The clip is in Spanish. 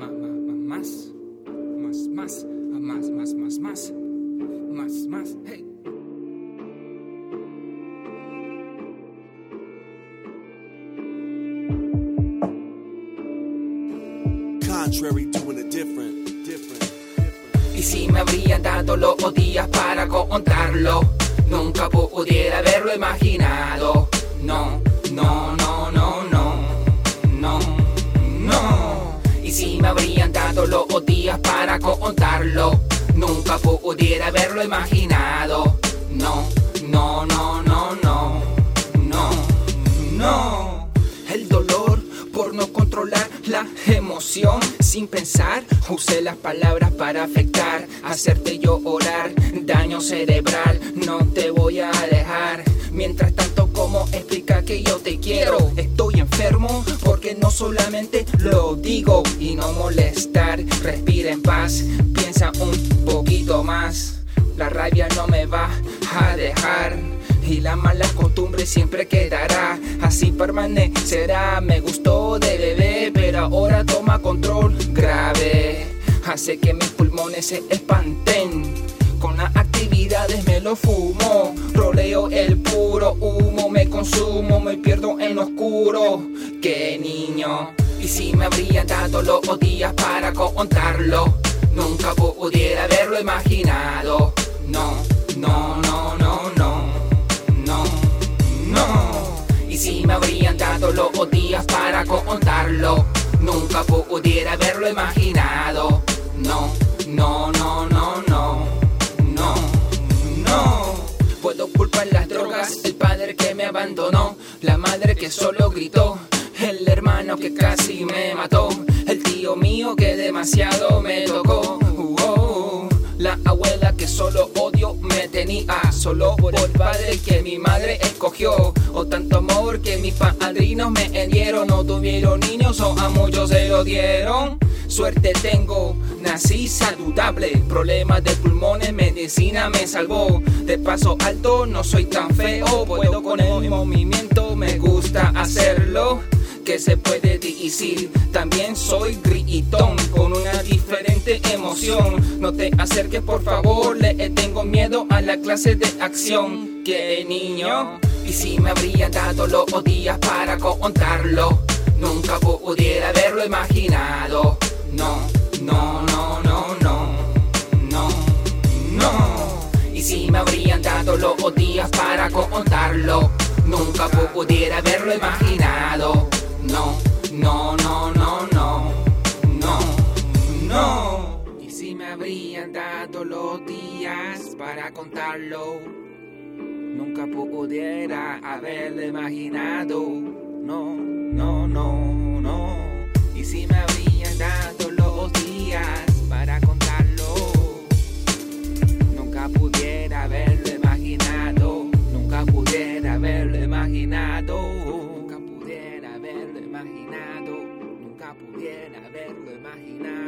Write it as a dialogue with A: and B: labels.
A: más, más, más, más, más, más, más, más, más, más, hey.
B: Contrary, doing it different, different,
A: Y si me habrían dado los días para contarlo, nunca pudiera haberlo imaginado. Los días para contarlo, nunca pudiera haberlo imaginado. No, no, no, no, no, no, no. El dolor por no controlar la emoción sin pensar. Usé las palabras para afectar, hacerte llorar, daño cerebral. No te voy a dejar. Mientras tanto, ¿cómo explicar que yo te quiero? Estoy enfermo porque no solamente lo digo y no molestar. Piensa un poquito más. La rabia no me va a dejar. Y la mala costumbre siempre quedará, así permanecerá. Me gustó de bebé, pero ahora toma control grave. Hace que mis pulmones se espanten. Con las actividades me lo fumo, roleo el puro humo, me consumo, me pierdo en lo oscuro. Qué niño, y si me habrían dado los contarlo, nunca pudiera haberlo imaginado. No, no, no, no, no, no, no. Y si me habrían dado los días para contarlo, nunca pudiera haberlo imaginado. No, no, no, no, no, no, no. Puedo culpar las drogas, el padre que me abandonó, la madre que solo gritó, el hermano que casi me mató, mío que demasiado me tocó. La abuela que solo odio me tenía, solo por el padre que mi madre escogió, o tanto amor que mis padrinos me dieron, no tuvieron niños o a muchos se lo dieron. Suerte tengo, nací saludable, problemas de pulmones, medicina me salvó. De paso alto, no soy tan feo, puedo con el movimiento, me gusta hacerlo. Que se puede decir, también soy gritón con una diferente emoción. No te acerques, por favor, le tengo miedo a la clase de acción. Que niño, y si me habrían dado los días para contarlo, nunca pudiera haberlo imaginado. No, no, no, no, no, no, no. Y si me habrían dado los días para contarlo, nunca pudiera haberlo imaginado. No, no, no, no, no, no, no. Y si me habrían dado los días para contarlo, nunca pudiera haberlo imaginado. No, no, no, pudiera haberlo imaginado.